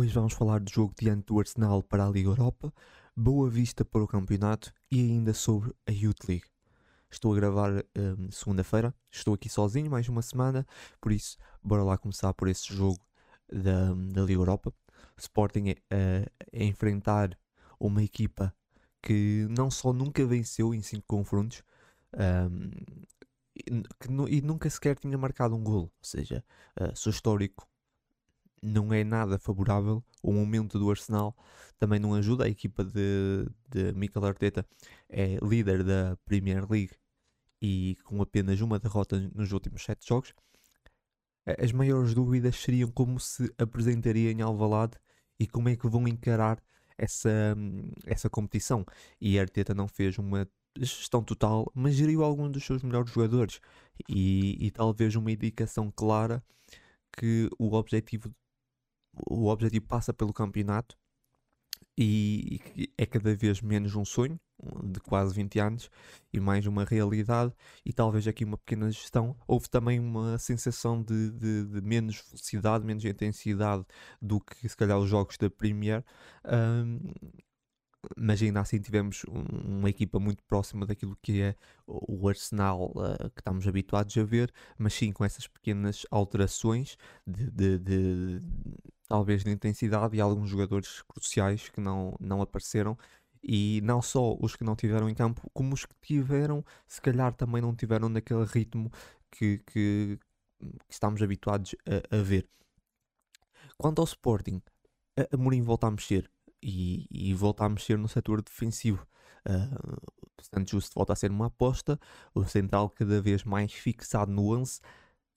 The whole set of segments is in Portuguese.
Hoje vamos falar do jogo diante do Arsenal para a Liga Europa, Boa Vista para o campeonato e ainda sobre a Youth League. Estou a gravar um, segunda-feira, estou aqui sozinho mais uma semana, por isso bora lá começar por esse jogo da, da Liga Europa. Sporting é, enfrentar uma equipa que não só nunca venceu em 5 confrontos, um, e, que, e, nunca sequer tinha marcado um golo, ou seja, uh, seu histórico não é nada favorável. O momento do Arsenal também não ajuda. A equipa de, de Mikel Arteta é líder da Premier League e com apenas uma derrota nos últimos sete jogos. As maiores dúvidas seriam como se apresentaria em Alvalade e como é que vão encarar essa, essa competição. E Arteta não fez uma gestão total, mas geriu alguns dos seus melhores jogadores e, e talvez uma indicação clara que o objetivo o objetivo passa pelo campeonato e é cada vez menos um sonho de quase 20 anos e mais uma realidade e talvez aqui uma pequena gestão. Houve também uma sensação de, de, de menos velocidade, menos intensidade do que se calhar os jogos da Premier. Um, mas ainda assim tivemos uma equipa muito próxima daquilo que é o Arsenal uh, que estamos habituados a ver, mas sim com essas pequenas alterações de, de, de, talvez de intensidade e alguns jogadores cruciais que não, não apareceram e não só os que não tiveram em campo, como os que tiveram, se calhar também não tiveram naquele ritmo que, que, que estamos habituados a, a, ver. Quanto ao Sporting, a, Mourinho volta a mexer e, e volta a mexer no setor defensivo. Uh, portanto, justo volta a ser uma aposta. O central cada vez mais fixado no 11.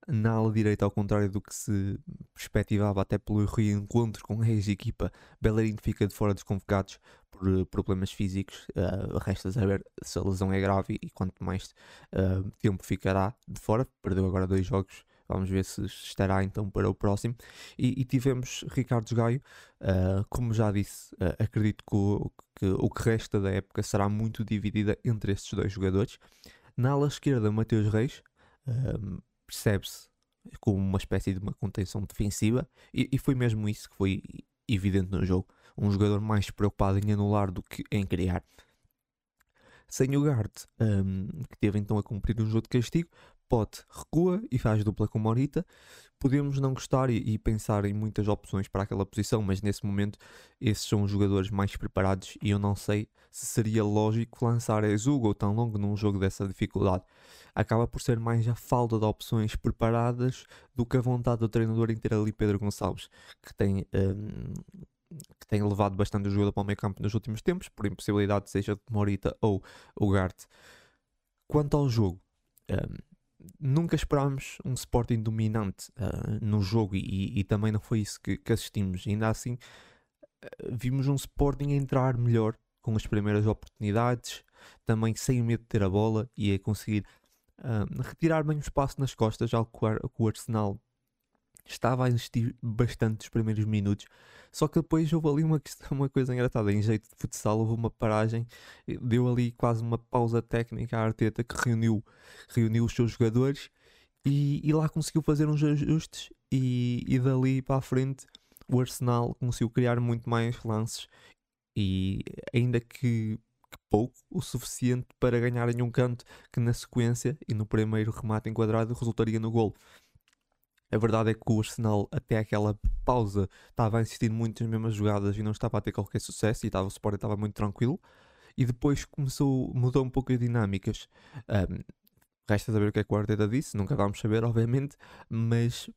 Na ala direita, ao contrário do que se perspectivava até pelo reencontro com a ex-equipa, Bellerin fica de fora dos convocados por uh, problemas físicos. Uh, resta saber se a lesão é grave e quanto mais uh, tempo ficará de fora. Perdeu agora dois jogos Vamos ver se estará então para o próximo. E, e tivemos Ricardo Gaio, uh, como já disse, uh, acredito que o, que o que resta da época será muito dividida entre estes dois jogadores. Na ala esquerda, Mateus Reis, uh, percebe-se como uma espécie de uma contenção defensiva, e, e foi mesmo isso que foi evidente no jogo. Um jogador mais preocupado em anular do que em criar. Sem o Gart, um, que teve então a cumprir um jogo de castigo, Pote recua e faz dupla com Morita. Podemos não gostar e, e, pensar em muitas opções para aquela posição, mas nesse momento esses são os jogadores mais preparados e eu não sei se seria lógico lançar Exugo tão longo num jogo dessa dificuldade. Acaba por ser mais a falta de opções preparadas do que a vontade do treinador em ter ali Pedro Gonçalves, que tem um, que tem levado bastante o jogador para o meio campo nos últimos tempos, por impossibilidade seja de Morita ou o Gart. Quanto ao jogo, um, nunca esperámos um Sporting dominante uh, no jogo e, e, também não foi isso que, que assistimos. Ainda assim, uh, vimos um Sporting entrar melhor com as primeiras oportunidades, também sem medo de ter a bola e a conseguir uh, retirar bem o espaço nas costas, algo que o Arsenal estava a insistir bastante nos primeiros minutos. Só que depois houve ali uma, questão, uma coisa engraçada. Em jeito de futsal, houve uma paragem, deu ali quase uma pausa técnica à Arteta que reuniu, reuniu os seus jogadores e, e lá conseguiu fazer uns ajustes. E, e dali para a frente, o Arsenal conseguiu criar muito mais lances. E ainda que pouco, o suficiente para ganharem um canto que na sequência e no primeiro remate enquadrado resultaria no gol. A verdade é que o Arsenal, até aquela pausa, estava a insistir muito nas mesmas jogadas e não estava a ter qualquer sucesso e estava, o Sporting estava muito tranquilo. E depois começou, mudou um pouco as dinâmicas. Um, resta saber o que é que o Arteta disse, nunca vamos saber, obviamente, mas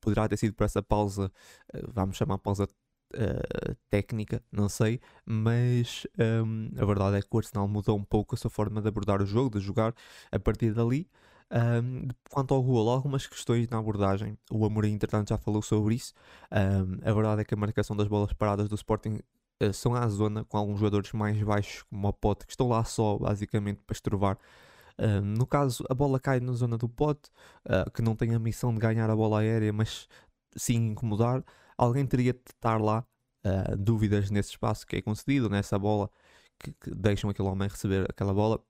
poderá ter sido por essa pausa, eh, vamos chamar pausa uh, técnica, não sei, mas um, a verdade é que o Arsenal mudou um pouco a sua forma de abordar o jogo, de jogar a partir dali. Um, quanto ao gol, algumas questões na abordagem. O Amorim, entretanto, já falou sobre isso. Um, a verdade é que a marcação das bolas paradas do Sporting uh, são à zona, com alguns jogadores mais baixos, como o Pote, que estão lá só, basicamente, para estrovar. Uh, no caso, a bola cai na zona do pote, uh, que não tem a missão de ganhar a bola aérea, mas sim incomodar. Alguém teria de estar lá. Uh, dúvidas nesse espaço que é concedido, nessa bola, que, que deixam aquele homem receber aquela bola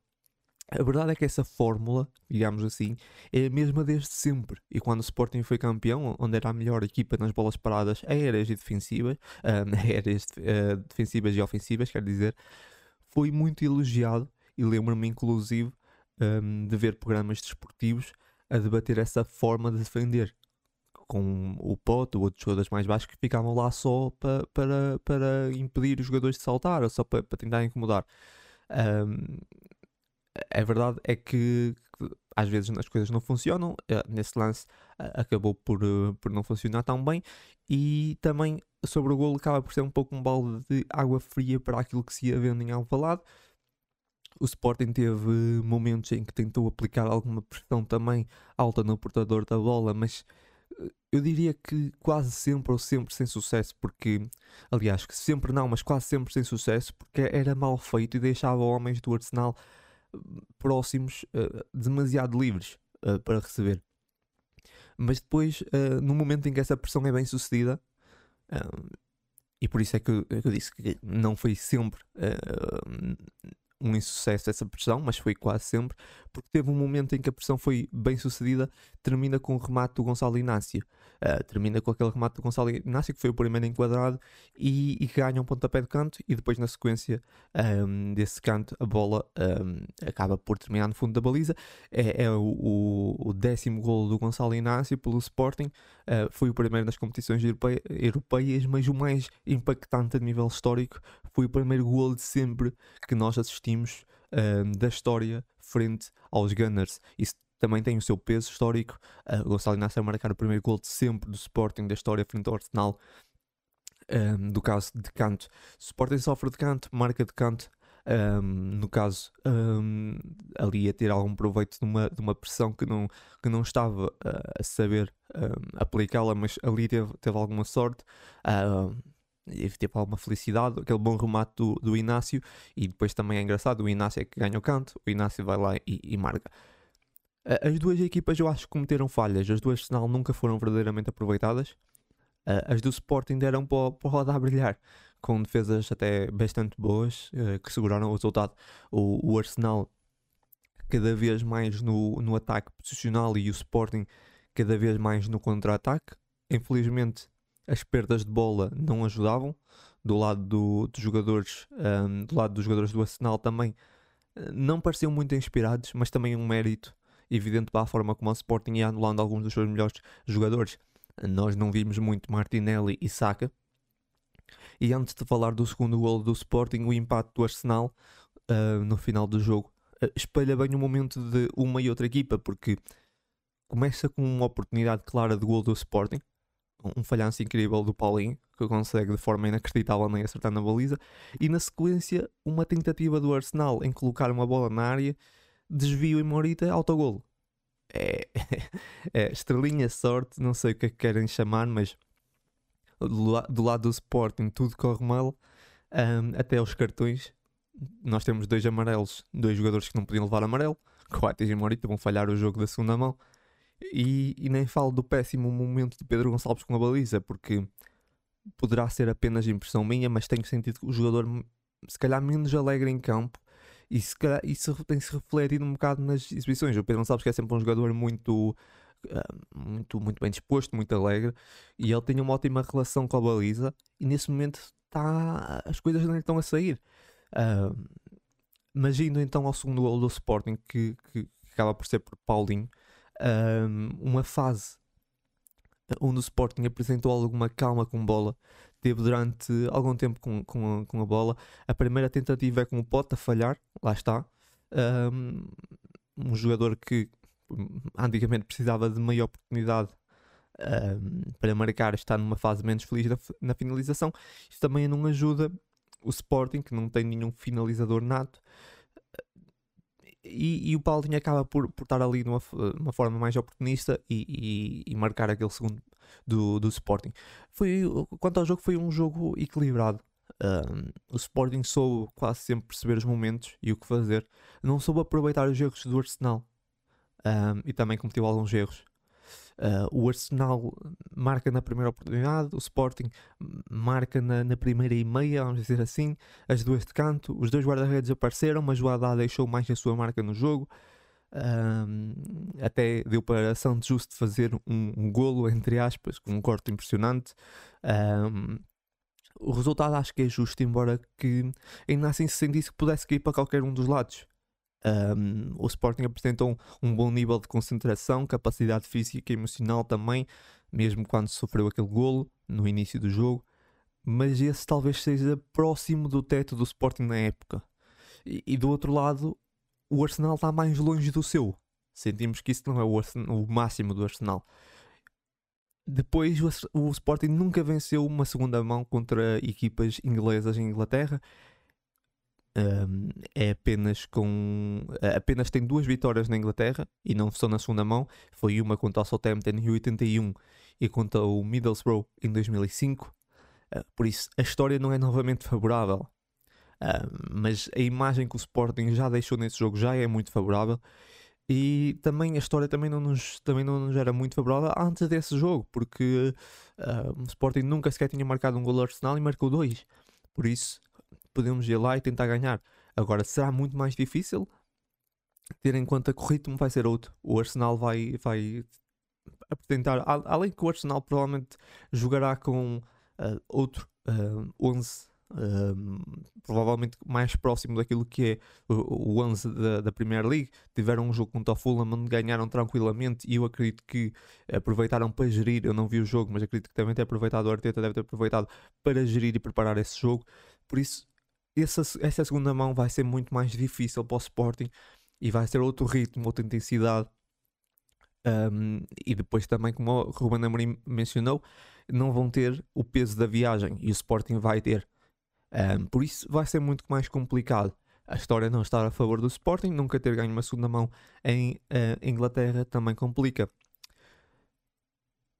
A verdade é que essa fórmula, digamos assim, é a mesma desde sempre. E quando o Sporting foi campeão, onde era a melhor equipa nas bolas paradas aéreas e defensivas, aéreas uh, defensivas e ofensivas, quer dizer, foi muito elogiado. E lembro-me, inclusive, um, de ver programas desportivos a debater essa forma de defender. Com o Pote ou outros jogadores mais baixos que ficavam lá só pa, para, para impedir os jogadores de saltar ou só para, para tentar incomodar. Um, a verdade é que, às vezes as coisas não funcionam. Eh, nesse lance acabou por, eh, por não funcionar tão bem. E também sobre o golo acaba por ser um pouco um balde de água fria para aquilo que se ia vendo em Alvalade. O Sporting teve momentos em que tentou aplicar alguma pressão também alta no portador da bola, mas eh, eu diria que quase sempre ou sempre sem sucesso, porque, aliás, que sempre não, mas quase sempre sem sucesso, porque era mal feito e deixava homens do Arsenal próximos, uh, demasiado livres uh, para receber. Mas depois, uh, no momento em que essa pressão é bem sucedida, e por isso é que eu, é eu, disse que não foi sempre um insucesso essa pressão, mas foi quase sempre, porque teve um momento em que a pressão foi bem sucedida, termina com o remate do Gonçalo Inácio. Uh, termina com aquele remate do Gonçalo Inácio, que foi o primeiro enquadrado, e, e ganha um pontapé de canto, e depois na sequência um, desse canto a bola um, acaba por terminar no fundo da baliza. É, é o, o, décimo golo do Gonçalo Inácio pelo Sporting, uh, foi o primeiro nas competições europeias, mas o mais impactante a nível histórico foi o primeiro golo de sempre que nós assistimos uh, da história frente aos Gunners. Isso também tem o seu peso histórico. Uh, Gonçalo Inácio a marcar o primeiro gol de sempre do Sporting da história frente ao Arsenal. Um, do caso de canto, Sporting sofre de canto, marca de canto. Um, no caso, um, ali a ter algum proveito de uma, de uma pressão que não, que não estava uh, a saber aplicá-la, mas ali teve, teve alguma sorte. Uh, teve alguma felicidade, aquele bom remate do, do Inácio, e depois também é engraçado, o Inácio é que ganha o canto, o Inácio vai lá e, e marca. As duas equipas eu acho que cometeram falhas, as duas sinal nunca foram verdadeiramente aproveitadas. As do Sporting deram para, para o rodar brilhar, com defesas até bastante boas, eh, que seguraram o resultado. O, o Arsenal cada vez mais no, no ataque posicional e o Sporting cada vez mais no contra-ataque. Infelizmente, as perdas de bola não ajudavam. Do lado do, dos jogadores, um, do lado dos jogadores do Arsenal também eh, não pareciam muito inspirados, mas também um mérito evidente para a forma como o Sporting ia anulando alguns dos seus melhores jogadores. Nós não vimos muito Martinelli e Saka. E antes de falar do segundo gol do Sporting, o empate do Arsenal uh, no final do jogo uh, espelha bem o momento de uma e outra equipa, porque começa com uma oportunidade clara de gol do Sporting, um falhanço incrível do Paulinho, que consegue de forma inacreditável nem acertar na baliza, e na sequência uma tentativa do Arsenal em colocar uma bola na área, desvio e Morita, autogolo. É, é estrelinha sorte, não sei o que é que querem chamar, mas do, do lado do Sporting tudo corre mal, um, até os cartões. Nós temos dois amarelos, dois jogadores que não podiam levar amarelo, Coates e Morita vão falhar o jogo da segunda mão. E, e, nem falo do péssimo momento de Pedro Gonçalves com a baliza, porque poderá ser apenas impressão minha, mas tenho sentido que o jogador, se calhar, menos alegre em campo. E se calhar, isso tem-se refletido um bocado nas exibições. O Pedro Gonçalves que é sempre um jogador muito, uh, muito, muito bem disposto, muito alegre, e ele tem uma ótima relação com a baliza, e nesse momento tá, as coisas não estão a sair. Uh, mas indo então ao segundo gol do Sporting, que, que acaba por ser por Paulinho, um, uma fase onde o Sporting apresentou alguma calma com bola. Teve durante algum tempo com, com, a, com a bola. A primeira tentativa é com o Pote a falhar, lá está. Um, um jogador que antigamente precisava de meia oportunidade um, para marcar, está numa fase menos feliz na, na finalização. Isto também não ajuda o Sporting, que não tem nenhum finalizador nato, e, e, o Paulinho acaba por, por estar ali numa uma forma mais oportunista e, e, e, marcar aquele segundo do, do Sporting. Foi, quanto ao jogo, foi um jogo equilibrado. Um, o Sporting soube quase sempre perceber os momentos e o que fazer. Não soube aproveitar os erros do Arsenal um, e também cometeu alguns erros. Uh, o Arsenal marca na primeira oportunidade, o Sporting marca na, na, primeira e meia, vamos dizer assim, as duas de canto. Os dois guarda-redes apareceram, mas o Haddad deixou mais a sua marca no jogo. Um, até deu para Santos Justo fazer um, um, golo, entre aspas, com um corte impressionante. Um, o resultado acho que é justo, embora que ainda assim se sentisse que pudesse cair para qualquer um dos lados. Um, o Sporting apresentou um, um, bom nível de concentração, capacidade física e emocional também, mesmo quando sofreu aquele golo no início do jogo. Mas esse talvez seja próximo do teto do Sporting na época. E, e do outro lado, o Arsenal está mais longe do seu. Sentimos que isso não é o, o máximo do Arsenal. Depois, o, o, Sporting nunca venceu uma segunda mão contra equipas inglesas em Inglaterra. É apenas com apenas tem duas vitórias na Inglaterra e não são na segunda mão. Foi uma contra o Southampton em 81 e contra o Middlesbrough em 2005. Uh, por isso, a história não é novamente favorável. Uh, mas a imagem que o Sporting já deixou nesse jogo já é muito favorável e também a história também não nos, também não nos era muito favorável antes desse jogo, porque uh, o Sporting nunca sequer tinha marcado um gol Arsenal e marcou dois. Por isso, podemos ir lá e tentar ganhar. Agora, será muito mais difícil ter em conta que o ritmo vai ser outro. O Arsenal vai, vai apresentar, além que o Arsenal provavelmente jogará com uh, outro uh, 11 provavelmente mais próximo daquilo que é o, o 11 da, da Premier League. Tiveram um jogo contra o Fulham onde ganharam tranquilamente e eu acredito que aproveitaram para gerir. Eu não vi o jogo, mas acredito que devem ter aproveitado. O Arteta deve ter aproveitado para gerir e preparar esse jogo. Por isso, essa, essa segunda mão vai ser muito mais difícil para o Sporting e vai ser outro ritmo, outra intensidade. Um, e depois também, como o Ruben Amorim mencionou, não vão ter o peso da viagem e o Sporting vai ter. Um, por isso vai ser muito mais complicado. A história não estar a favor do Sporting, nunca ter ganho uma segunda mão em uh, Inglaterra também complica.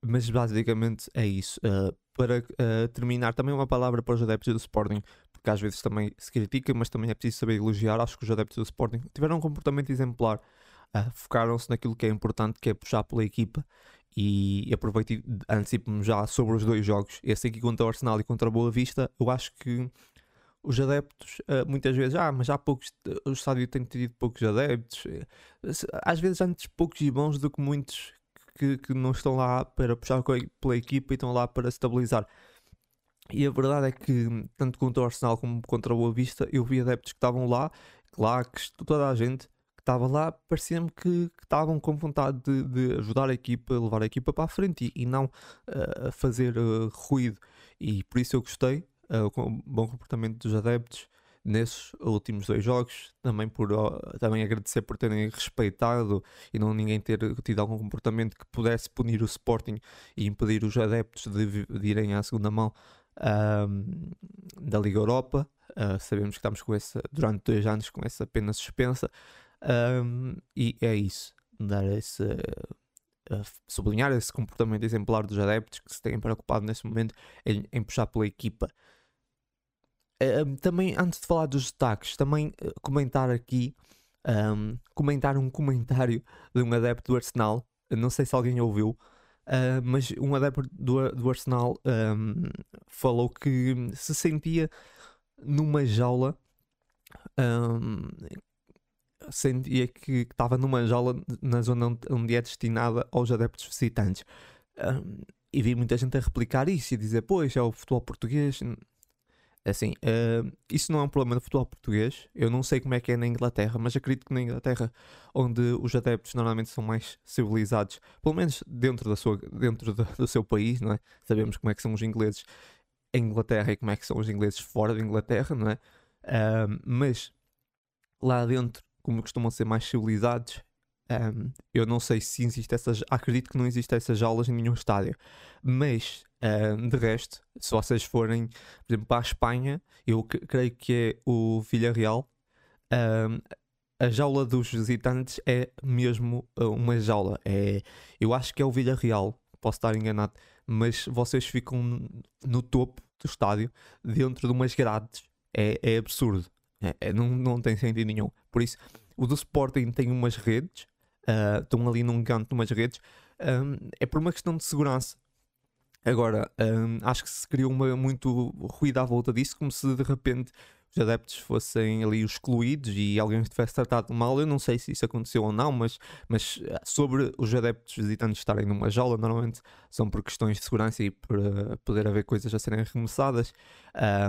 Mas basicamente é isso. Uh, para uh, terminar, também uma palavra para os adeptos do Sporting, porque às vezes também se critica, mas também é preciso saber elogiar. Acho que os adeptos do Sporting tiveram um comportamento exemplar, focaram-se naquilo que é importante, que é puxar pela equipa e aproveito e antecipo-me já sobre os dois jogos, esse aqui contra o Arsenal e contra a Boa Vista, eu acho que os adeptos uh, muitas vezes, ah, mas há poucos, o estádio tem tido poucos adeptos, às vezes antes poucos e bons do que muitos que, que não estão lá para puxar pela equipa e estão lá para estabilizar. E a verdade é que, tanto contra o Arsenal como contra a Boa Vista, eu vi adeptos que estavam lá, claro que toda a gente, estava lá, parecia-me que, que, estavam com vontade de, de, ajudar a equipa, levar a equipa para a frente e, e não uh, fazer uh, ruído. E por isso eu gostei, uh, com o bom comportamento dos adeptos nesses últimos dois jogos. Também, por, também agradecer por terem respeitado e não ninguém ter tido algum comportamento que pudesse punir o Sporting e impedir os adeptos de, de irem à segunda mão da Liga Europa. sabemos que estamos com essa, durante dois anos com essa pena suspensa. Um, e é isso, dar esse, uh, sublinhar esse comportamento exemplar dos adeptos que se têm preocupado nesse momento em, em puxar pela equipa. Uh, também, antes de falar dos destaques, também uh, comentar aqui, um, comentar um comentário de um adepto do Arsenal, não sei se alguém ouviu, uh, mas um adepto do, do Arsenal um, falou que se sentia numa jaula um, sentia que estava numa jaula na zona onde é destinada aos adeptos visitantes. Um, e vi muita gente a replicar isso e dizer: Pois, é o futebol português. Assim, uh, isso não é um problema do futebol português. Eu não sei como é que é na Inglaterra, mas acredito que na Inglaterra, onde os adeptos normalmente são mais civilizados, pelo menos dentro, da sua, dentro do, do seu país, não é? Sabemos como é que são os ingleses em Inglaterra e como é que são os ingleses fora da Inglaterra, não é? Uh, mas lá dentro como costumam ser mais civilizados, um, eu não sei se existe essas. Acredito que não existem essas aulas em nenhum estádio. Mas, um, de resto, se vocês forem, por exemplo, para a Espanha, eu creio que é o Villarreal. Um, a jaula dos visitantes é mesmo uh, uma jaula. É, eu acho que é o Villarreal, posso estar enganado, mas vocês ficam no topo do estádio, dentro de umas grades. É, é absurdo. É, é, não, não tem sentido nenhum. Por isso, o do Sporting tem umas redes, uh, estão ali num canto, umas redes. um, é por uma questão de segurança. Agora, um, acho que se criou uma, muito ruído à volta disso, como se de repente os adeptos fossem ali excluídos e alguém os tivesse tratado mal. Eu não sei se isso aconteceu ou não, mas, mas eh, sobre os adeptos visitantes estarem numa jaula, normalmente são por questões de segurança e por uh, poder haver coisas a serem arremessadas.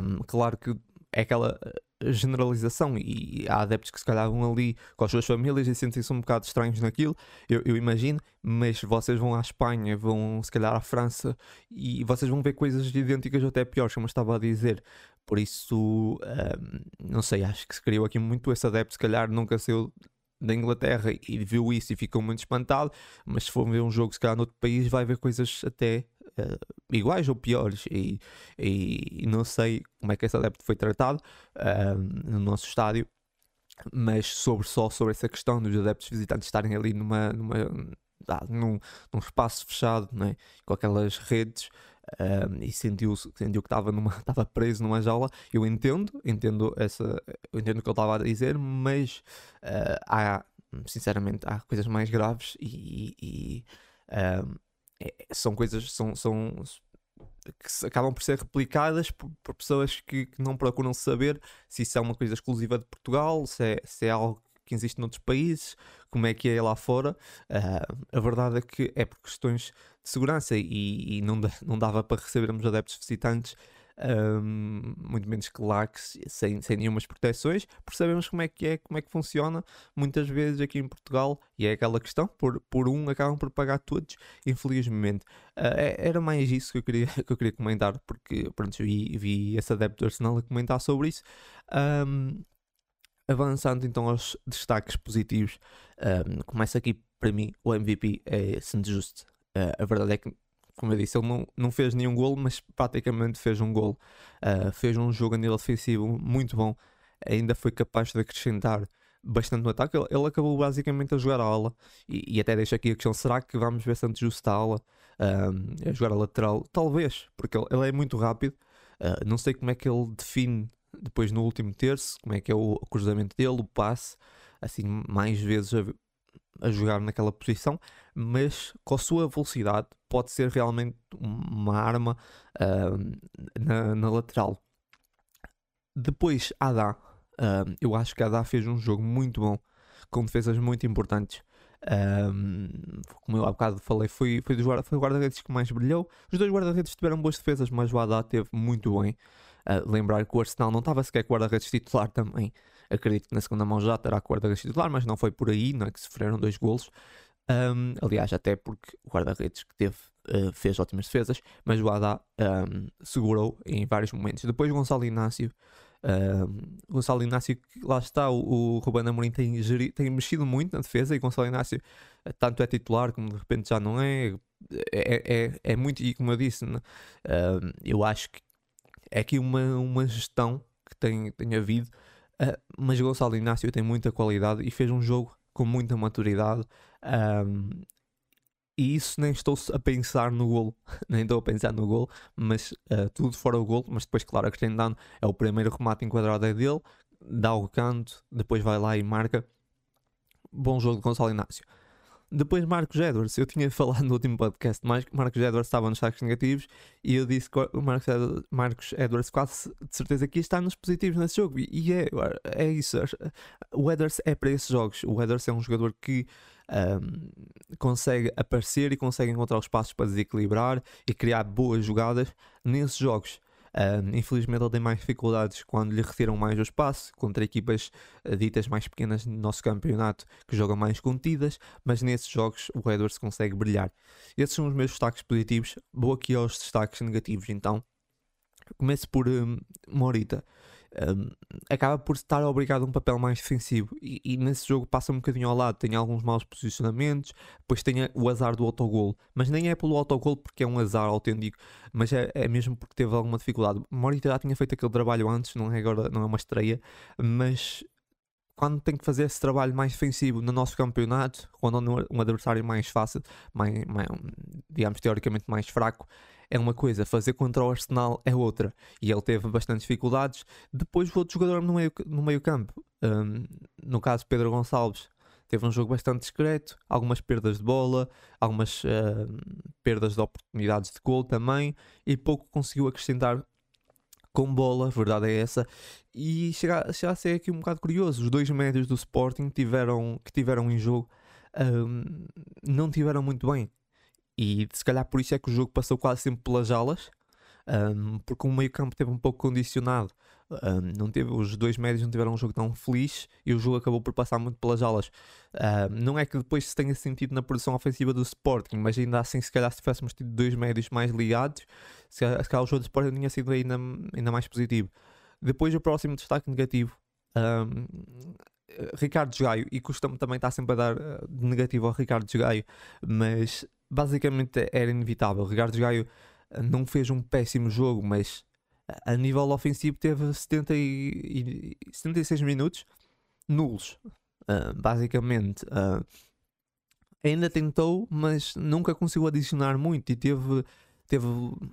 Um, claro que é aquela generalização e há adeptos que se calhar vão ali com as suas famílias e sentem-se um bocado estranhos naquilo, eu, eu, imagino, mas vocês vão à Espanha, vão se calhar à França e vocês vão ver coisas idênticas ou até piores, como eu estava a dizer. Por isso, um, não sei, acho que se criou aqui muito esse adepto, se calhar nunca saiu da Inglaterra e viu isso e ficou muito espantado, mas se for ver um jogo se calhar noutro país vai ver coisas até uh, iguais ou piores e, e, não sei como é que esse adepto foi tratado uh, no nosso estádio mas sobre só sobre essa questão dos adeptos visitantes estarem ali numa, numa ah, num, num, espaço fechado né, com aquelas redes um, e sentiu, sentiu que estava numa estava preso numa jaula. Eu entendo entendo essa entendo o que ele estava a dizer mas uh, há sinceramente há coisas mais graves e, e um, é, são coisas são, são que acabam por ser replicadas por, por pessoas que, que, não procuram saber se isso é uma coisa exclusiva de Portugal, se é, se é algo que existe noutros países, como é que é lá fora. Uh, a verdade é que é por questões de segurança e, e não, não dava para recebermos adeptos visitantes um, muito menos que que sem, sem nenhumas proteções, percebemos como é que é, como é que funciona muitas vezes aqui em Portugal, e é aquela questão, por, por um acabam por pagar todos, infelizmente. Uh, era mais isso que eu queria, que eu queria comentar, porque pronto, vi, vi esse adepto do Arsenal a comentar sobre isso. Um, avançando então aos destaques positivos, um, começa aqui para mim o MVP é St. Just. Uh, a verdade é que como eu disse, ele não, não fez nenhum gol, mas praticamente fez um gol. Uh, fez um jogo a nível defensivo muito bom. Ainda foi capaz de acrescentar bastante no ataque. Ele, ele acabou basicamente a jogar a ala. E, e, até deixo aqui a questão: será que vamos ver Santos Justo a ala? Uh, a jogar a lateral? Talvez, porque ele, ele é muito rápido. Uh, não sei como é que ele define depois no último terço, como é que é o cruzamento dele, o passe, assim, mais vezes a, a jogar naquela posição, mas com a sua velocidade pode ser realmente uma arma uh, na, na, lateral. Depois, Adá. Uh, eu acho que Adá fez um jogo muito bom, com defesas muito importantes. Um, como eu há bocado falei, foi, foi, dos guarda, foi o guarda-redes que mais brilhou. Os dois guarda-redes tiveram boas defesas, mas o Haddad teve muito bem. Uh, lembrar que o Arsenal não estava sequer guarda-redes titular também. Acredito que na segunda mão já terá guarda-redes titular, mas não foi por aí, não é que sofreram dois golos. Um, aliás, até porque o guarda-redes que teve uh, fez ótimas defesas, mas o Haddad um, segurou em vários momentos. Depois Gonçalo Inácio, um, Gonçalo Inácio, lá está, o, o Ruben Amorim tem, geri, tem mexido muito na defesa e Gonçalo Inácio eh, tanto é titular como de repente já não é. É, é, é muito, e como eu disse, né? eu acho que é aqui uma, uma gestão que tem, tem havido, uh, mas Gonçalo Inácio tem muita qualidade e fez um jogo com muita maturidade. Um, e isso nem estou a pensar no golo, nem estou a pensar no golo, mas uh, tudo fora o golo. Mas depois, claro, acrescentando, é o primeiro remate enquadrado é dele, dá o canto, depois vai lá e marca. Bom jogo de Gonçalo Inácio. Depois Marcos Edwards, eu tinha falado no último podcast, mas Marcos Edwards estava nos saques negativos e eu disse que o Marcos Edwards, Marcos Edwards quase de certeza que está nos positivos nesse jogo e é, é isso. O Edwards é para esses jogos. O Edwards é um jogador que um, consegue aparecer e consegue encontrar os passos para desequilibrar e criar boas jogadas nesses jogos. Um, infelizmente ele tem mais dificuldades quando lhe retiram mais o espaço contra equipas uh, ditas mais pequenas no nosso campeonato que jogam mais contidas, mas nesses jogos o Edwards consegue brilhar. Esses são os meus destaques positivos. Vou aqui aos destaques negativos então. Começo por um, Morita um, acaba por estar obrigado a um papel mais defensivo. E, e, nesse jogo passa um bocadinho ao lado, tem alguns maus posicionamentos, depois tem o azar do autogol, mas nem é pelo autogol porque é um azar autêntico, mas é, é mesmo porque teve alguma dificuldade. Morita já tinha feito aquele trabalho antes, não é agora, não é uma estreia, mas quando tem que fazer esse trabalho mais defensivo no nosso campeonato, quando um adversário mais fácil, mais, mais digamos teoricamente mais fraco, é uma coisa, fazer contra o Arsenal é outra. E ele teve bastante dificuldades. Depois o outro jogador no meio, no meio campo, um, no caso Pedro Gonçalves, Teve um jogo bastante discreto, algumas perdas de bola, algumas uh, perdas de oportunidades de gol também, e pouco conseguiu acrescentar com bola, a verdade é essa. E chega, chega a ser aqui um bocado curioso: os dois médios do Sporting tiveram, que tiveram em jogo um, não tiveram muito bem. E se calhar por isso é que o jogo passou quase sempre pelas alas, um, porque o meio campo teve um pouco condicionado. Um, não teve, os dois médios não tiveram um jogo tão feliz e o jogo acabou por passar muito pelas alas. não é que depois se tenha sentido na produção ofensiva do Sporting, mas ainda assim, se calhar, se tivéssemos tido dois médios mais ligados, se calhar, o jogo do Sporting tinha sido ainda, ainda mais positivo. Depois, o próximo destaque negativo. Um, Ricardo Gaio, e custa-me também estar sempre a dar uh, negativo ao Ricardo Gaio, mas basicamente era inevitável. Ricardo Gaio uh, não fez um péssimo jogo, mas a nível ofensivo teve 70 e, e 76 minutos nulos, uh, basicamente. Uh, ainda tentou, mas nunca conseguiu adicionar muito e teve, teve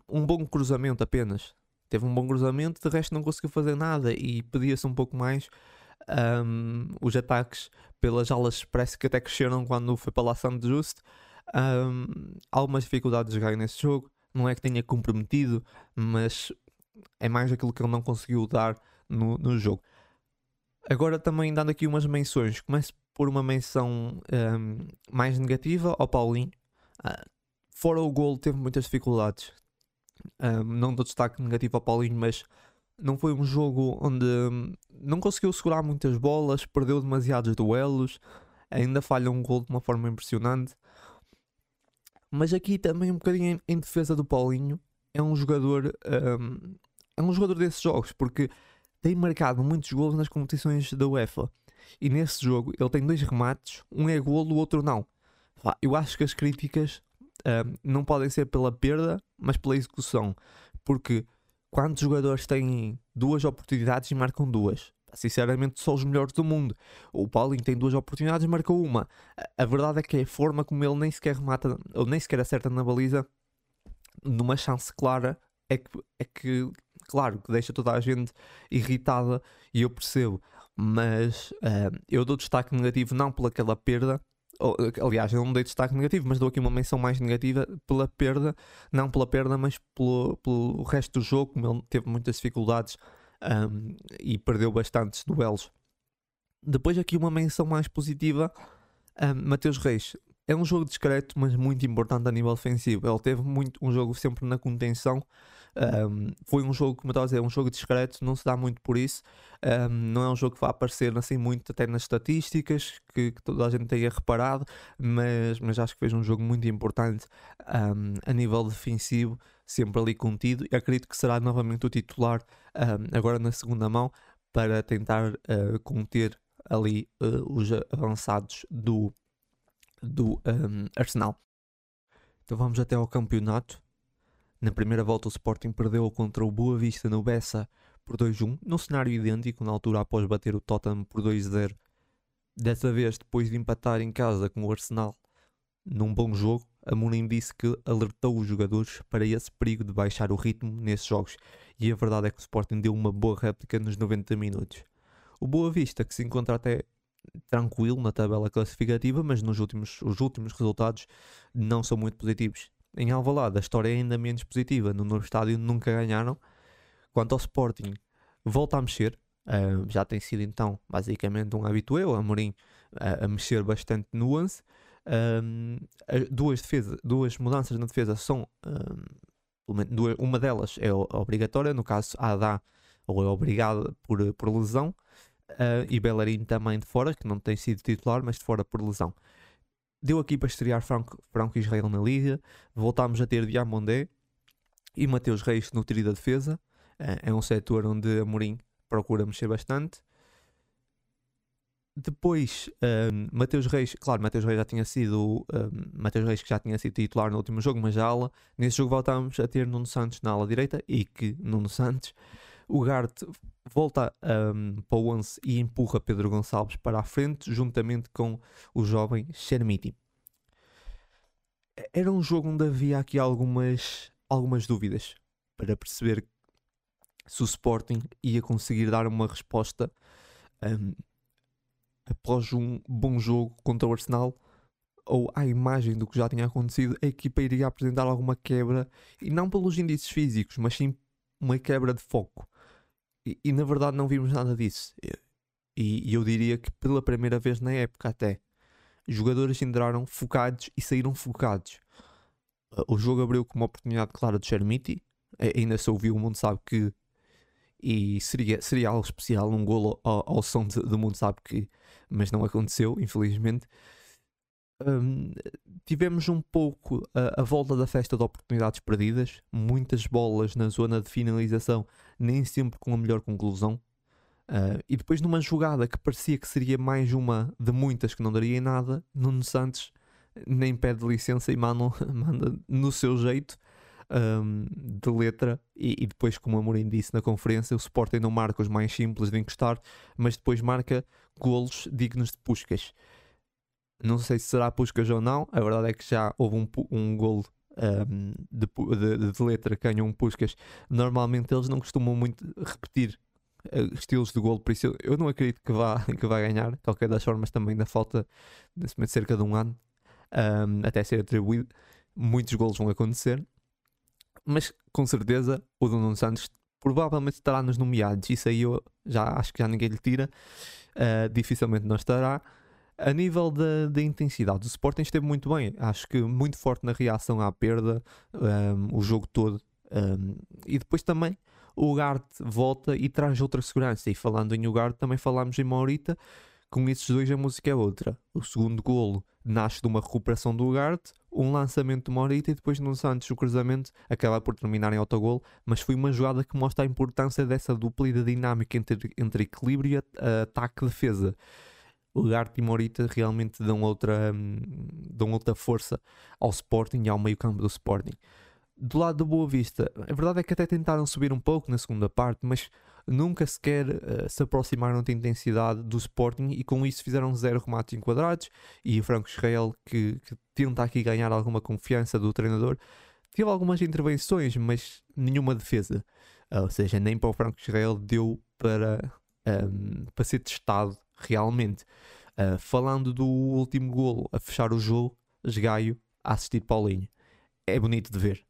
um bom cruzamento apenas. Teve um bom cruzamento, de resto não conseguiu fazer nada e pedia-se um pouco mais. Um, os ataques pelas alas parece que até cresceram quando foi para lá Santo Justo. Um, algumas dificuldades de ganho nesse jogo. Não é que tenha comprometido, mas é mais aquilo que ele não conseguiu dar no, no jogo. Agora também dando aqui umas menções. Começo por uma menção um, mais negativa ao Paulinho. Uh, fora o gol teve muitas dificuldades. Um, não dou destaque negativo ao Paulinho, mas não foi um jogo onde não conseguiu segurar muitas bolas, perdeu demasiados duelos, ainda falha um gol de uma forma impressionante. Mas aqui também um bocadinho em, defesa do Paulinho, é um jogador um, é um jogador desses jogos, porque tem marcado muitos gols nas competições da UEFA. E nesse jogo ele tem dois remates, um é golo, o outro não. Eu acho que as críticas um, não podem ser pela perda, mas pela execução. Porque quantos jogadores têm duas oportunidades e marcam duas? Sinceramente, só os melhores do mundo. O Paulinho tem duas oportunidades marcou uma. A verdade é que é a forma como ele nem sequer remata, ou nem sequer acerta na baliza, numa chance clara, é que, é que claro, que deixa toda a gente irritada e eu percebo. Mas uh, eu dou destaque negativo não pelaquela perda, aliás, eu não dei destaque negativo, mas dou aqui uma menção mais negativa pela perda, não pela perda, mas pelo, pelo resto do jogo, como ele teve muitas dificuldades um, e perdeu bastantes duelos. Depois aqui uma menção mais positiva, um, Mateus Reis. É um jogo discreto, mas muito importante a nível ofensivo. Ele teve muito um jogo sempre na contenção, um, foi um jogo, como eu estava a dizer, um jogo discreto, não se dá muito por isso. Um, não é um jogo que vai aparecer assim muito até nas estatísticas, que, que toda a gente tenha reparado, mas, mas acho que fez um jogo muito importante a nível defensivo, sempre ali contido. E acredito que será novamente o titular agora na segunda mão para tentar uh, conter ali uh, os avançados do, do Arsenal. Então vamos até ao campeonato. Na primeira volta, o Sporting perdeu contra o Boa Vista no Bessa por 2-1, num cenário idêntico, na altura após bater o Tottenham por 2-0. Dessa vez, depois de empatar em casa com o Arsenal num bom jogo, Amorim disse que alertou os jogadores para esse perigo de baixar o ritmo nesses jogos. E a verdade é que o Sporting deu uma boa réplica nos 90 minutos. O Boa Vista, que se encontra até tranquilo na tabela classificativa, mas nos últimos, os últimos resultados não são muito positivos. Em Alvalade a história é ainda menos positiva. No novo estádio nunca ganharam. Quanto ao Sporting, volta a mexer. Uh, já tem sido então basicamente um habitué, o Amorim uh, a mexer bastante no 11. Duas, defesa, duas mudanças na defesa são duas, uma delas é obrigatória, no caso a Adá ou é obrigada por, por lesão uh, e Bellerin também de fora, que não tem sido titular, mas de fora por lesão deu aqui para estrear Franco, Franco Israel na Liga. Voltámos a ter Diamondé e Mateus Reis no trio da defesa. É, é um setor onde Amorim procura mexer bastante. Depois, um, Mateus Reis, claro, Mateus Reis já tinha sido um, Mateus Reis que já tinha sido titular no último jogo, mas a ala, nesse jogo voltámos a ter Nuno Santos na ala direita e que Nuno Santos, o Garte volta um, para o 11 e empurra Pedro Gonçalves para a frente, juntamente com o jovem Chermiti. Era um jogo onde havia aqui algumas, algumas dúvidas para perceber se o Sporting ia conseguir dar uma resposta um, após um bom jogo contra o Arsenal, ou à imagem do que já tinha acontecido, a equipa iria apresentar alguma quebra, e não pelos índices físicos, mas sim uma quebra de foco. E, e na verdade não vimos nada disso. E, e, eu diria que pela primeira vez na época até, jogadores entraram focados e saíram focados. O jogo abriu com uma oportunidade clara de Chermiti, ainda se ouviu, o mundo sabe que e seria, seria algo especial, um golo ao, ao som do mundo sabe que, mas não aconteceu, infelizmente. Um, tivemos um pouco a, a, volta da festa de oportunidades perdidas, muitas bolas na zona de finalização, nem sempre com a melhor conclusão. Uh, e depois numa jogada que parecia que seria mais uma de muitas que não daria em nada, Nuno Santos nem pede licença e manda, manda no seu jeito um, de letra e, e, depois, como Amorim disse na conferência, o Sporting não marca os mais simples de encostar, mas depois marca golos dignos de Puscas. Não sei se será Puscas ou não, a verdade é que já houve um, um um, de, de, de, letra que ganham um Puscas. Normalmente eles não costumam muito repetir uh, estilos de golo, por isso eu, não acredito que vá, que vá ganhar. De qualquer das formas, também ainda falta cerca de um ano um, até ser atribuído. Muitos golos vão acontecer mas com certeza o Nuno Santos provavelmente estará nos nomeados. Isso aí eu já acho que já ninguém lhe tira. Uh, dificilmente não estará. A nível da, intensidade, o Sporting esteve muito bem. Acho que muito forte na reação à perda, um, o jogo todo. Um, e depois também o Ugarte volta e traz outra segurança. E falando em Ugarte, também falámos em Maurita. Com esses dois, a música é outra. O segundo golo nasce de uma recuperação do Ugarte, um lançamento de Morita e depois no Santos o cruzamento acaba por terminar em autogol, mas foi uma jogada que mostra a importância dessa dupla e da dinâmica entre, entre equilíbrio e ataque defesa. O Ugarte e Morita realmente dão outra, hum, dão outra força ao Sporting e ao meio campo do Sporting. Do lado do Boa Vista, a verdade é que até tentaram subir um pouco na segunda parte, mas nunca sequer uh, se aproximaram da intensidade do Sporting e com isso fizeram zero remates enquadrados e o Franco Israel que, que tenta aqui ganhar alguma confiança do treinador teve algumas intervenções mas nenhuma defesa. Uh, ou seja, nem para o Franco Israel deu para, um, ehm, para ser testado realmente. Uh, falando do último golo a fechar o jogo, Gaio a assistir Paulinho. É bonito de ver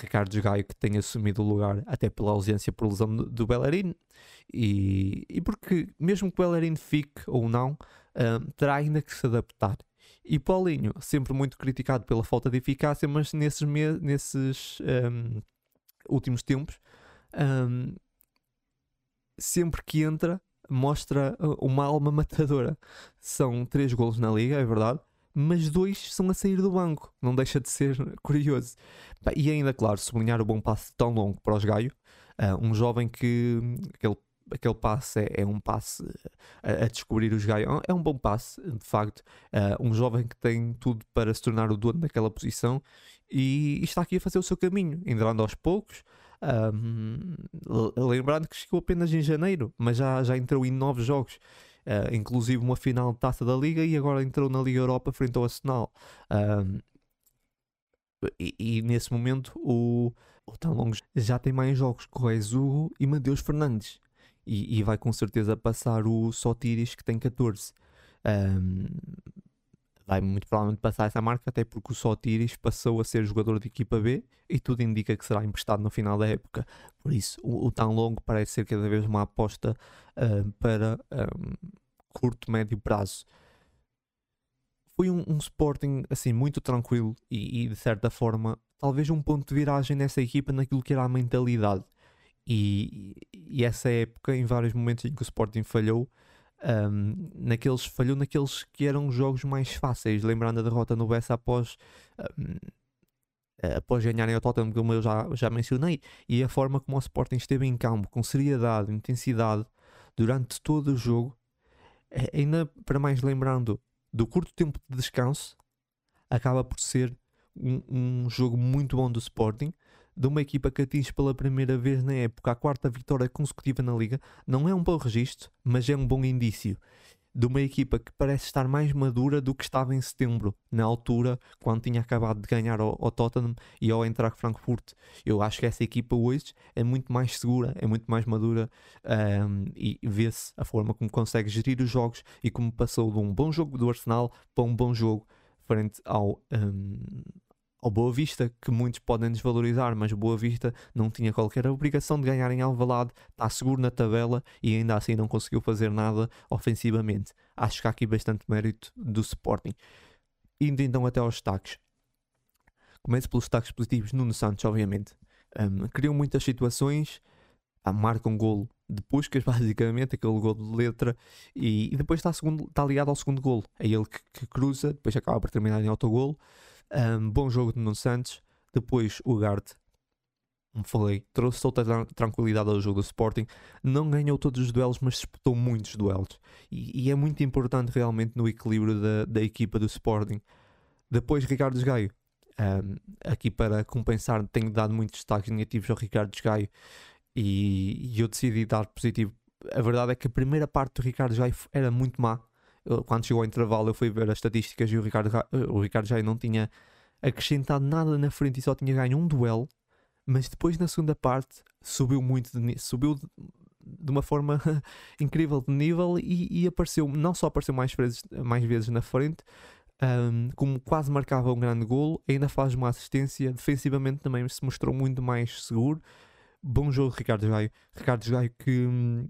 Ricardo Gaio que tem assumido o lugar até pela ausência por lesão do Bellerin e, e porque mesmo que o Bellerin fique ou não um, terá ainda que se adaptar e Paulinho, sempre muito criticado pela falta de eficácia, mas nesses, nesses um, últimos tempos, um, sempre que entra, mostra uh, uma alma matadora. São três golos na liga, é verdade, mas dois são a sair do banco. Não deixa de ser curioso. E ainda, claro, sublinhar o bom passe tão longo para os Gaio. Uh, um jovem que aquele, aquele passe é, é um passe a, a, descobrir os Gaio. É um bom passe, de facto. Uh, um jovem que tem tudo para se tornar o dono daquela posição e, e está aqui a fazer o seu caminho, entrando aos poucos. Um, lembrando que chegou apenas em janeiro, mas já, já entrou em nove jogos uh, inclusive uma final de taça da Liga e agora entrou na Liga Europa frente ao Arsenal. Um, e, e, nesse momento o, o Talongos já tem mais jogos com o e Matheus Fernandes. E, e, vai com certeza passar o Sotiris que tem 14. Um, vai muito provavelmente passar essa marca, até porque o Sotiris passou a ser jogador de equipa B e tudo indica que será emprestado no final da época. Por isso, o, o tão longo parece ser cada vez uma aposta uh, para um, curto, médio prazo. Foi um, um Sporting assim muito tranquilo e, e, de certa forma talvez um ponto de viragem nessa equipa naquilo que era a mentalidade. E, e essa época, em vários momentos em que o Sporting falhou, um, naqueles, falhou naqueles que eram jogos mais fáceis, lembrando a derrota no Bessa após, um, após ganharem ao Tottenham, como eu já, já mencionei, e a forma como o Sporting esteve em campo, com seriedade, intensidade, durante todo o jogo, é, ainda para mais lembrando do curto tempo de descanso, acaba por ser um, um jogo muito bom do Sporting, de uma equipa que atinge pela primeira vez na época a quarta vitória consecutiva na Liga, não é um bom registro, mas é um bom indício. de uma equipa que parece estar mais madura do que estava em setembro, na altura, quando tinha acabado de ganhar ao, Tottenham e ao entrar Frankfurt. Eu acho que essa equipa hoje é muito mais segura, é muito mais madura um, e vê-se a forma como consegue gerir os jogos e como passou de um bom jogo do Arsenal para um bom jogo frente ao, um, ao Boa Vista, que muitos podem desvalorizar, mas o Boa Vista não tinha qualquer obrigação de ganhar em Alvalade, está seguro na tabela e ainda assim não conseguiu fazer nada ofensivamente. Acho que há aqui bastante mérito do Sporting. Indo então até aos destaques. Começo pelos destaques positivos. Nuno Santos, obviamente. Um, muitas situações, marca um golo de Puscas, basicamente, aquele gol de letra, e, e depois está, segundo, está ligado ao segundo golo. É ele que, que cruza, depois acaba por terminar em autogolo. Um, bom jogo de Nuno Santos. Depois o Garte, como falei, trouxe outra tranquilidade ao jogo do Sporting. Não ganhou todos os duelos, mas disputou muitos duelos. E, e é muito importante realmente no equilíbrio da, da equipa do Sporting. Depois Ricardo Gaio. Um, aqui para compensar, tenho dado muitos destaques negativos ao Ricardo Gaio e, e eu decidi dar positivo. A verdade é que a primeira parte do Ricardo Gaio era muito má quando chegou ao intervalo, eu fui ver as estatísticas e o Ricardo, o Ricardo já não tinha acrescentado nada na frente e só tinha ganho um duelo. Mas depois, na segunda parte, subiu muito, de, subiu de, de uma forma incrível de nível e, e, apareceu, não só apareceu mais vezes, mais vezes na frente, um, como quase marcava um grande golo, ainda faz uma assistência. Defensivamente também se mostrou muito mais seguro. Bom jogo, Ricardo Gaio. Ricardo Gaio que hum,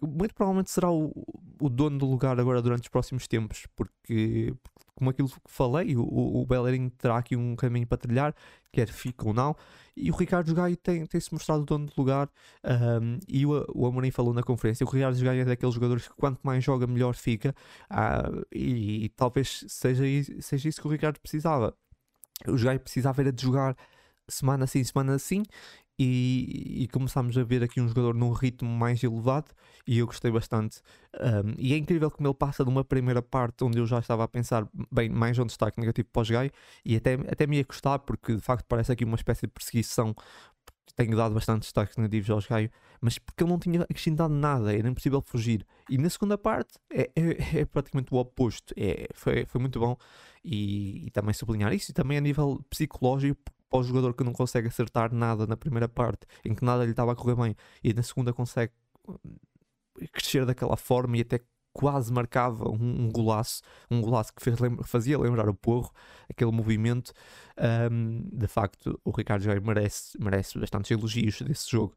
muito provavelmente será o, o dono do lugar agora durante os próximos tempos, porque, como aquilo que falei, o, o Bellerin terá aqui um caminho para trilhar, quer fica ou não, e o Ricardo Gaio tem, tem se mostrado dono do lugar, um, e o, o Amorim falou na conferência, o Ricardo Gaio é daqueles jogadores que quanto mais joga melhor fica, uh, e, e, talvez seja, seja isso que o Ricardo precisava. O Gaio precisava era de jogar semana sim, semana assim, e, e começámos a ver aqui um jogador num ritmo mais elevado e eu gostei bastante. Um, e é incrível como ele passa de uma primeira parte onde eu já estava a pensar, bem, mais um destaque negativo para o Gai e até, até me ia gostar porque de facto parece aqui uma espécie de perseguição. Tenho dado bastante destaques negativos aos Gaio, mas porque ele não tinha acrescentado nada, era impossível fugir. E na segunda parte é, é, é praticamente o oposto. É, foi, foi muito bom e, e, também sublinhar isso. E também a nível psicológico, para o jogador que não consegue acertar nada na primeira parte, em que nada lhe estava a correr bem, e na segunda consegue hum, crescer daquela forma e até quase marcava um, um golaço, um golaço que fez, fazia lembrar o Porro, aquele movimento. Um, de facto, o Ricardo já merece, merece bastantes elogios desse jogo.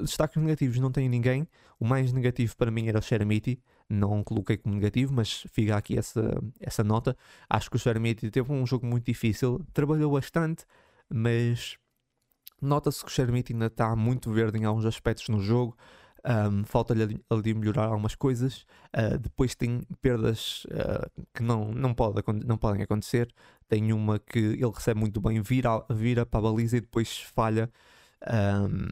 Destaques negativos não tenho ninguém. O mais negativo para mim era o Xeramiti. Não coloquei como negativo, mas fica aqui essa, essa nota. Acho que o Xeramiti teve um jogo muito difícil. Trabalhou bastante, mas nota-se que o Xeramiti ainda está muito verde em alguns aspectos no jogo. Um, Falta-lhe ali melhorar algumas coisas. Uh, depois tem perdas uh, que não, não, pode, não podem acontecer. Tem uma que ele recebe muito bem, vira, vira para a baliza e depois falha. Um,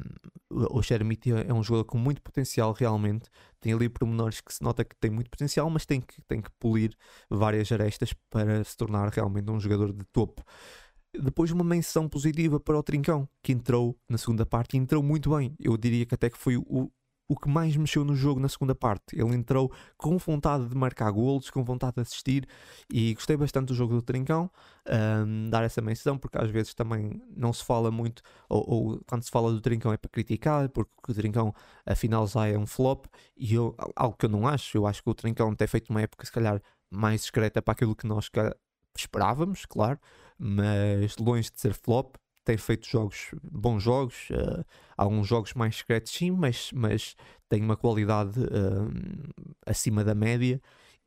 o Chermiti é um jogador com muito potencial realmente. Tem ali pormenores que se nota que tem muito potencial, mas tem que, tem que polir várias arestas para se tornar realmente um jogador de topo. Depois uma menção positiva para o Trincão, que entrou na segunda parte e entrou muito bem. Eu diria que até que foi o, o que mais mexeu no jogo na segunda parte. Ele entrou com vontade de marcar golos, com vontade de assistir e gostei bastante do jogo do Trincão. Um, dar essa menção, porque às vezes também não se fala muito, ou, ou, quando se fala do Trincão é para criticar, porque o Trincão afinal já é um flop, e eu, algo que eu não acho, eu acho que o Trincão tem feito uma época se calhar mais discreta para aquilo que nós esperávamos, claro, mas longe de ser flop, tem feito jogos, bons jogos, uh, alguns jogos mais secretos sim, mas, mas tem uma qualidade uh, acima da média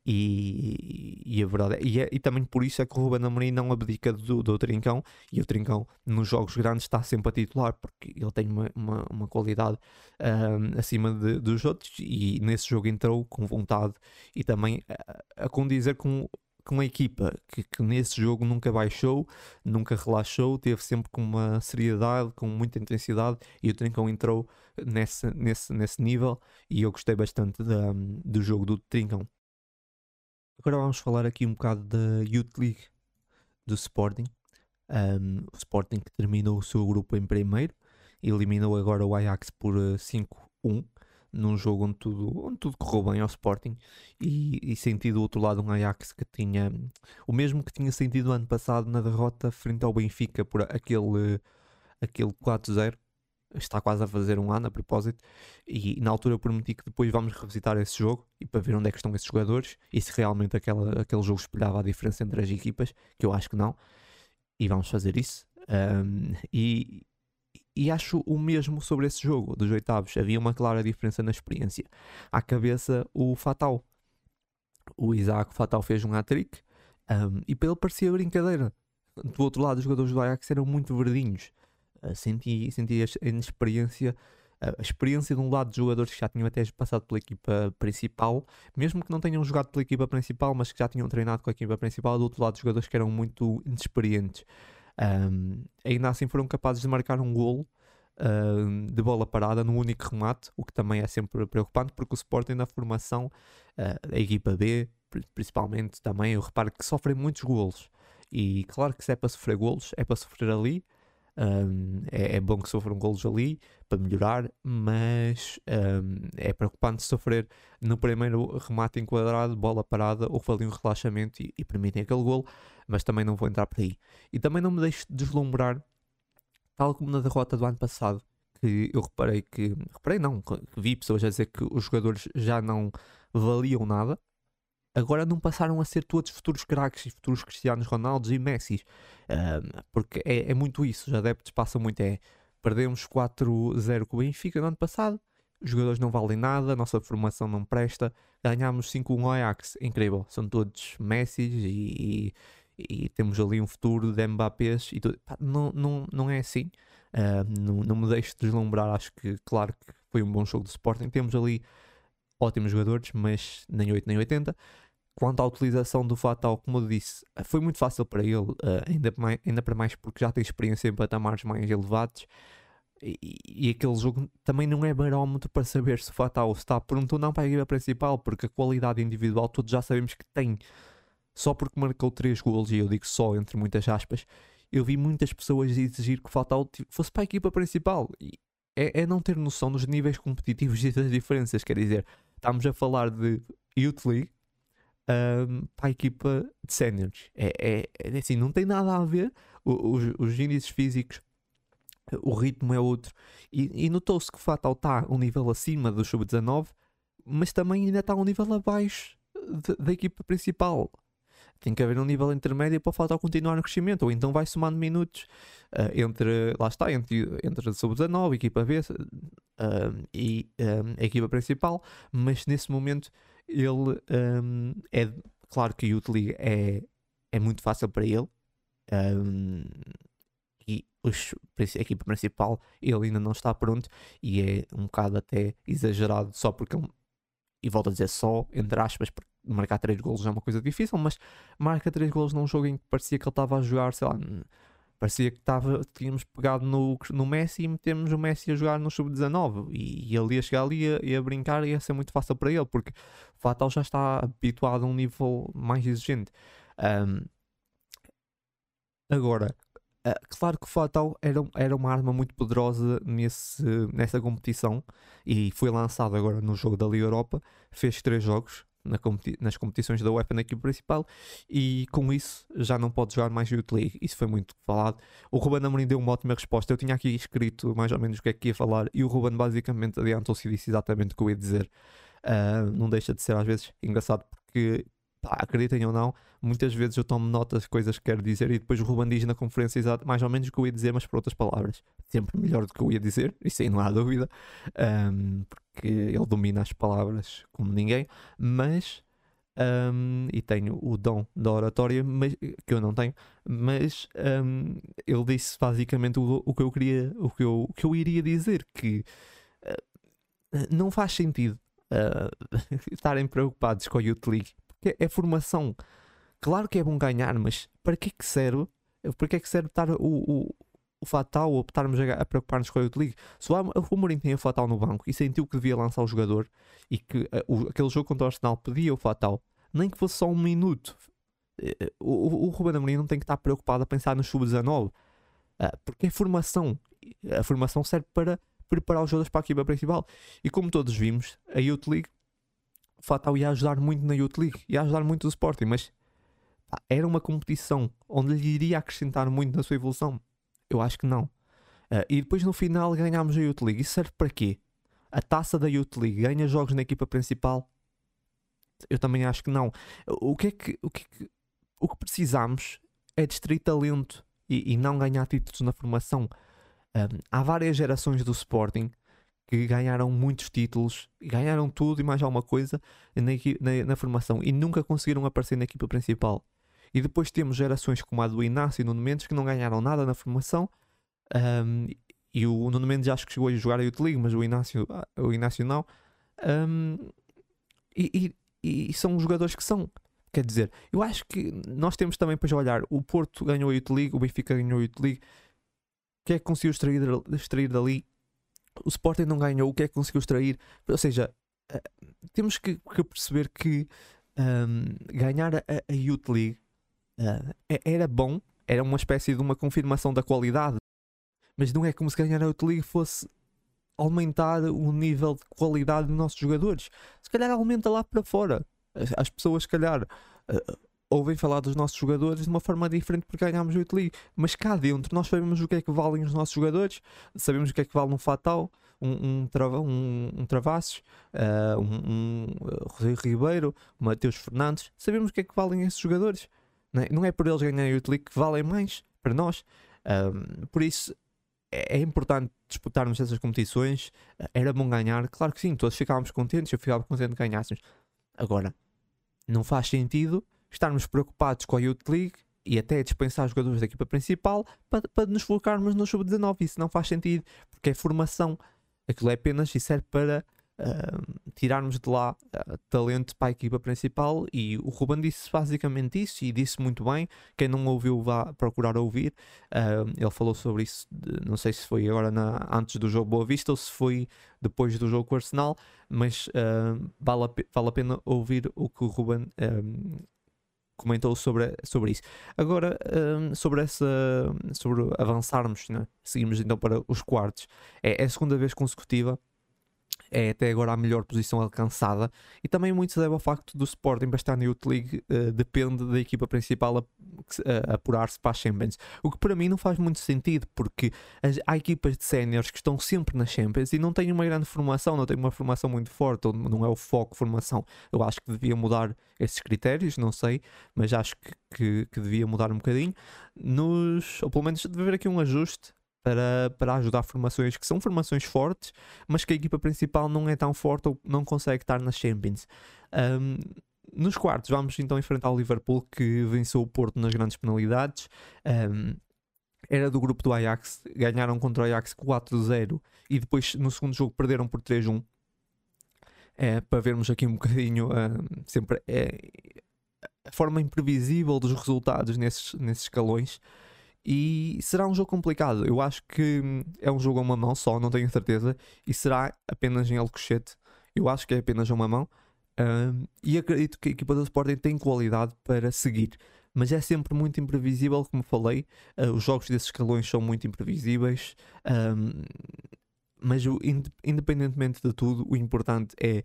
e, e a verdade é, e, é, e, também por isso é que o Ruben Amorim não abdica do, do Trincão e o Trincão nos jogos grandes está sempre a titular porque ele tem uma, uma, uma qualidade uh, acima de, dos outros e nesse jogo entrou com vontade e também a, a condizer com com a equipa que, que, nesse jogo nunca baixou, nunca relaxou, teve sempre com uma seriedade, com muita intensidade e o Trincão entrou nesse, nesse, nesse nível e eu gostei bastante da, do jogo do Trincão. Agora vamos falar aqui um bocado da Youth League do Sporting. Um, o Sporting que terminou o seu grupo em primeiro, eliminou agora o Ajax por 5-1. Num jogo onde tudo, onde tudo correu bem ao Sporting e, e senti do outro lado um Ajax que tinha o mesmo que tinha sentido ano passado na derrota frente ao Benfica por aquele, aquele 4-0 está quase a fazer um ano a propósito, e na altura prometi que depois vamos revisitar esse jogo e para ver onde é que estão esses jogadores e se realmente aquela, aquele jogo espelhava a diferença entre as equipas, que eu acho que não, e vamos fazer isso. Um, e, e acho o mesmo sobre esse jogo dos oitavos. Havia uma clara diferença na experiência. À cabeça, o Fatal. O Isaac Fatal fez um hat-trick um, e ele parecia brincadeira. Do outro lado, os jogadores do Ajax eram muito verdinhos. Uh, senti, senti a inexperiência, a experiência de um lado de jogadores que já tinham até passado pela equipa principal, mesmo que não tenham jogado pela equipa principal, mas que já tinham treinado com a equipa principal. Do outro lado, jogadores que eram muito inexperientes. Um, ainda assim foram capazes de marcar um golo uh, de bola parada no único remate, o que também é sempre preocupante, porque o Sporting na formação, uh, a equipa B, principalmente também, eu reparo que sofrem muitos golos. E claro que se é para sofrer golos, é para sofrer ali. Um, é, é, bom que sofram golos ali para melhorar, mas um, é preocupante sofrer no primeiro remate enquadrado, bola parada, houve ali um relaxamento e, e permitem aquele golo, mas também não vou entrar por aí. E também não me deixo deslumbrar tal como na derrota do ano passado, que eu reparei que. Reparei não, vi pessoas a dizer que os jogadores já não valiam nada. Agora não passaram a ser todos futuros craques e futuros Cristianos Ronaldos e Messi. Um, porque é, é, muito isso. Os adeptos passam muito. É, perdemos 4-0 com o Benfica no ano passado. Os jogadores não valem nada, a nossa formação não presta. Ganhámos 5-1 ao Ajax. Incrível. São todos Messi e, e temos ali um futuro de Mbappés e tudo. Pá, não, não, não é assim. Uh, não, não me deixo deslumbrar. Acho que, claro, que foi um bom jogo de Sporting. Temos ali ótimos jogadores, mas nem 8 nem 80. Quanto à utilização do Fatal, como eu disse, foi muito fácil para ele, uh, ainda, mais, ainda para mais porque já tem experiência em patamares mais elevados. E, e, aquele jogo também não é barómetro para saber se o Fatal está pronto ou não para a equipa principal, porque a qualidade individual todos já sabemos que tem só porque marcou 3 golos, e eu digo só entre muitas aspas, eu vi muitas pessoas exigir que o Fatal fosse para a equipa principal. E é, é, não ter noção dos níveis competitivos e das diferenças. Quer dizer, estamos a falar de Youth League um, para a equipa de séniores. É, é, é, assim, não tem nada a ver. os, os índices físicos, o ritmo é outro. E, e notou-se que o Fatal está um nível acima do Sub-19, mas também ainda está um nível abaixo da equipa principal tem que haver um nível intermédio para o Fatal continuar no crescimento, ou então vai somando minutos uh, entre, lá está, entre, entre a sub-19, equipa B uh, e um, a equipa principal, mas nesse momento ele um, é, claro que o Youth League é, é muito fácil para ele, um, e os, a equipa principal ele ainda não está pronto e é um bocado até exagerado só porque ele, e volto a dizer só, entre aspas, porque marcar 3 golos é uma coisa difícil, mas marca 3 golos num jogo em que parecia que ele estava a jogar, sei lá, parecia que estava, tínhamos pegado no, no Messi e metemos o Messi a jogar no sub-19 e, e, ele ia chegar ali e ia brincar e ia ser muito fácil para ele, porque o Fatal já está habituado a um nível mais exigente. Um, agora, claro que o Fatal era, era uma arma muito poderosa nesse, nessa competição e foi lançado agora no jogo da Liga Europa, fez 3 jogos, na competi nas competições da UEFA na equipe principal e com isso já não pode jogar mais Youth League. Isso foi muito falado. O Ruben Amorim deu uma ótima resposta. Eu tinha aqui escrito mais ou menos o que é que ia falar e o Ruben basicamente adiantou-se e disse exatamente o que eu ia dizer. Uh, não deixa de ser às vezes engraçado porque pá, acreditem ou não, muitas vezes eu tomo notas de coisas que quero dizer e depois o Ruben diz na conferência exato, mais ou menos o que eu ia dizer, mas por outras palavras. Sempre melhor do que eu ia dizer, isso aí não há dúvida, um, porque ele domina as palavras como ninguém, mas. Um, e tenho o dom da oratória, mas, que eu não tenho, mas um, ele disse basicamente o, o, que eu queria, o que eu, o que eu iria dizer, que uh, não faz sentido uh, estarem preocupados com a Youth League é, é formação. Claro que é bom ganhar, mas para que é que serve? Para que é que serve estar o, o, o Fatal ou estarmos a, a preocupar-nos com a Youth League? Se o, o Mourinho tem o Fatal no banco e sentiu que devia lançar o jogador e que uh, o, aquele jogo contra o Arsenal pedia o Fatal, nem que fosse só um minuto, uh, o, o Ruben Amorim não tem que estar preocupado a pensar no sub-19, uh, porque é formação. A formação serve para preparar os jogadores para a equipa principal. E como todos vimos, a Youth League, o Fatal ia ajudar muito na Youth League, ia ajudar muito o Sporting, mas pá, era uma competição onde lhe iria acrescentar muito na sua evolução. Eu acho que não. Uh, e depois no final ganhámos a Youth League. Isso serve para quê? A taça da Youth League ganha jogos na equipa principal? Eu também acho que não. O que é que, o que, é que, o que precisamos é de extrair talento e, e, não ganhar títulos na formação. Um, há várias gerações do Sporting que ganharam muitos títulos, ganharam tudo e mais alguma coisa na, na, na, formação e nunca conseguiram aparecer na equipa principal. E depois temos gerações como a do Inácio e Nuno Mendes que não ganharam nada na formação. Um, e o Nuno Mendes acho que chegou a jogar a Youth League, mas o Inácio, o Inácio não. Um, e, e, e, são jogadores que são. Quer dizer, eu acho que nós temos também para olhar. O Porto ganhou a Youth League, o Benfica ganhou a Youth League. O que é que conseguiu extrair, extrair dali? O Sporting não ganhou, o que é que conseguiu extrair? Ou seja, uh, temos que, que, perceber que um, ganhar a, a Youth League uh, era bom, era uma espécie de uma confirmação da qualidade, mas não é como se ganhar a Youth League fosse aumentar o nível de qualidade dos nossos jogadores. Se calhar aumenta lá para fora. As pessoas, se calhar, uh, ouvem falar dos nossos jogadores de uma forma diferente porque ganhámos o Youth League. Mas cá dentro nós sabemos o que é que valem os nossos jogadores, sabemos o que é que vale um Fatal, um, um, um, um uh, um, um uh, Ribeiro, Mateus Fernandes, sabemos o que é que valem esses jogadores. Não é, não é por eles ganharem o Youth League que valem mais para nós. Um, por isso é, é importante disputarmos essas competições. Era bom ganhar, claro que sim, todos ficávamos contentes, eu ficava contente de ganhássemos. Agora, não faz sentido estarmos preocupados com a Youth League e até dispensar jogadores da equipa principal para, para nos focarmos no sub-19. Isso não faz sentido, porque é formação. Aquilo é apenas e serve para uh, tirarmos de lá uh, talento para a equipa principal. E o Ruben disse basicamente isso e disse muito bem. Quem não ouviu, vá procurar ouvir. Uh, ele falou sobre isso, de, não sei se foi agora na, antes do jogo Boa Vista ou se foi depois do jogo com o Arsenal, mas vale, a, vale a pena ouvir o que o Ruben comentou sobre, sobre isso. Agora, um, sobre essa. sobre avançarmos, né? seguimos então para os quartos. É, é a segunda vez consecutiva é até agora a melhor posição alcançada e também muito se deve ao facto do Sporting para estar na Youth League uh, depende da equipa principal a, a, apurar-se para a Champions, o que para mim não faz muito sentido porque as, há equipas de séniores que estão sempre na Champions e não têm uma grande formação, não têm uma formação muito forte, ou não é o foco formação. Eu acho que devia mudar esses critérios, não sei, mas acho que, que, que devia mudar um bocadinho. Nos, ou pelo menos deve haver aqui um ajuste para, para ajudar formações que são formações fortes, mas que a equipa principal não é tão forte ou não consegue estar nas Champions. Um, nos quartos, vamos então enfrentar o Liverpool que venceu o Porto nas grandes penalidades. Um, era do grupo do Ajax, ganharam contra o Ajax 4-0 e depois no segundo jogo perderam por 3-1. É, para vermos aqui um bocadinho sempre é, a forma imprevisível dos resultados nesses, nesses escalões. E será um jogo complicado. Eu acho que é um jogo a uma mão só, não tenho certeza. E será apenas em Alcochete. Eu acho que é apenas a uma mão. Um, e acredito que a equipa do Sporting tem qualidade para seguir. Mas é sempre muito imprevisível, como falei. Uh, os jogos desses escalões são muito imprevisíveis. Um, mas o, independentemente de tudo, o importante é,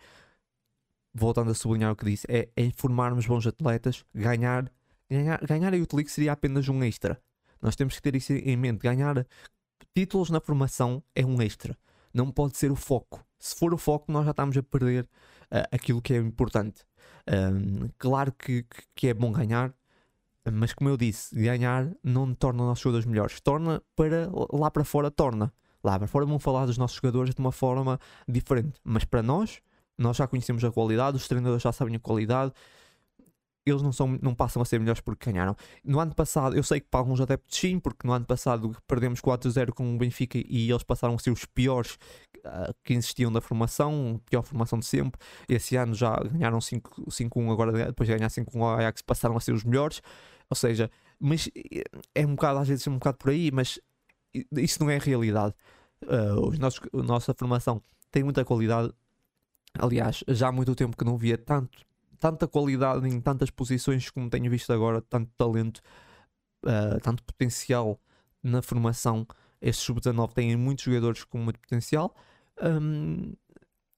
voltando a sublinhar o que disse, é, é formarmos bons atletas. Ganhar, ganhar, ganhar a League seria apenas um extra. Nós temos que ter isso em mente. Ganhar títulos na formação é um extra. Não pode ser o foco. Se for o foco, nós já estamos a perder uh, aquilo que é importante. Um, claro que, que é bom ganhar, mas como eu disse, ganhar não torna os nossos jogadores melhores. Torna para lá para fora, torna. Lá para fora vão falar dos nossos jogadores de uma forma diferente. Mas para nós, nós já conhecemos a qualidade, os treinadores já sabem a qualidade eles não, são, não passam a ser melhores porque ganharam. No ano passado, eu sei que para alguns adeptos sim, porque no ano passado perdemos 4-0 com o Benfica e eles passaram a ser os piores uh, que existiam da formação, pior formação de sempre. Esse ano já ganharam 5-1, agora depois de ganhar 5-1 ao Ajax passaram a ser os melhores. Ou seja, mas é um bocado, às vezes é um bocado por aí, mas isso não é realidade. Uh, os nossos, a nossa formação tem muita qualidade. Aliás, já há muito tempo que não via tanto tanta qualidade em tantas posições como tenho visto agora, tanto talento, uh, tanto potencial na formação Estes sub-19 têm muitos jogadores com muito potencial. Um,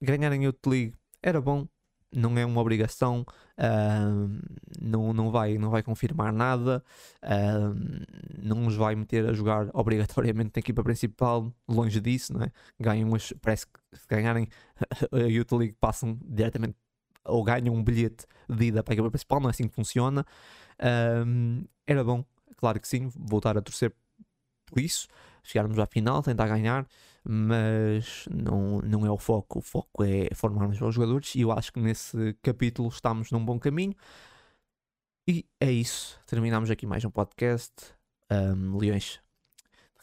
ganharem Youth League era bom, não é uma obrigação, uh, não, não, vai, não vai confirmar nada, uh, não os vai meter a jogar obrigatoriamente na equipa principal, longe disso, não é? Ganham parece que se ganharem a Youth League passam diretamente ou ganham um bilhete de ida para a equipa principal, não é assim que funciona. Uh, era bom, claro que sim, voltar a torcer por isso, chegarmos à final, tentar ganhar mas não, não é o foco. O foco é formarmos os jogadores e eu acho que nesse capítulo estamos num bom caminho. E é isso. Terminamos aqui mais um podcast. Um, Leões.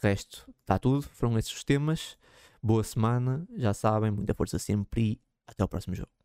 De resto, está tudo. Foram esses os temas. Boa semana. Já sabem, muita força sempre e até o próximo jogo.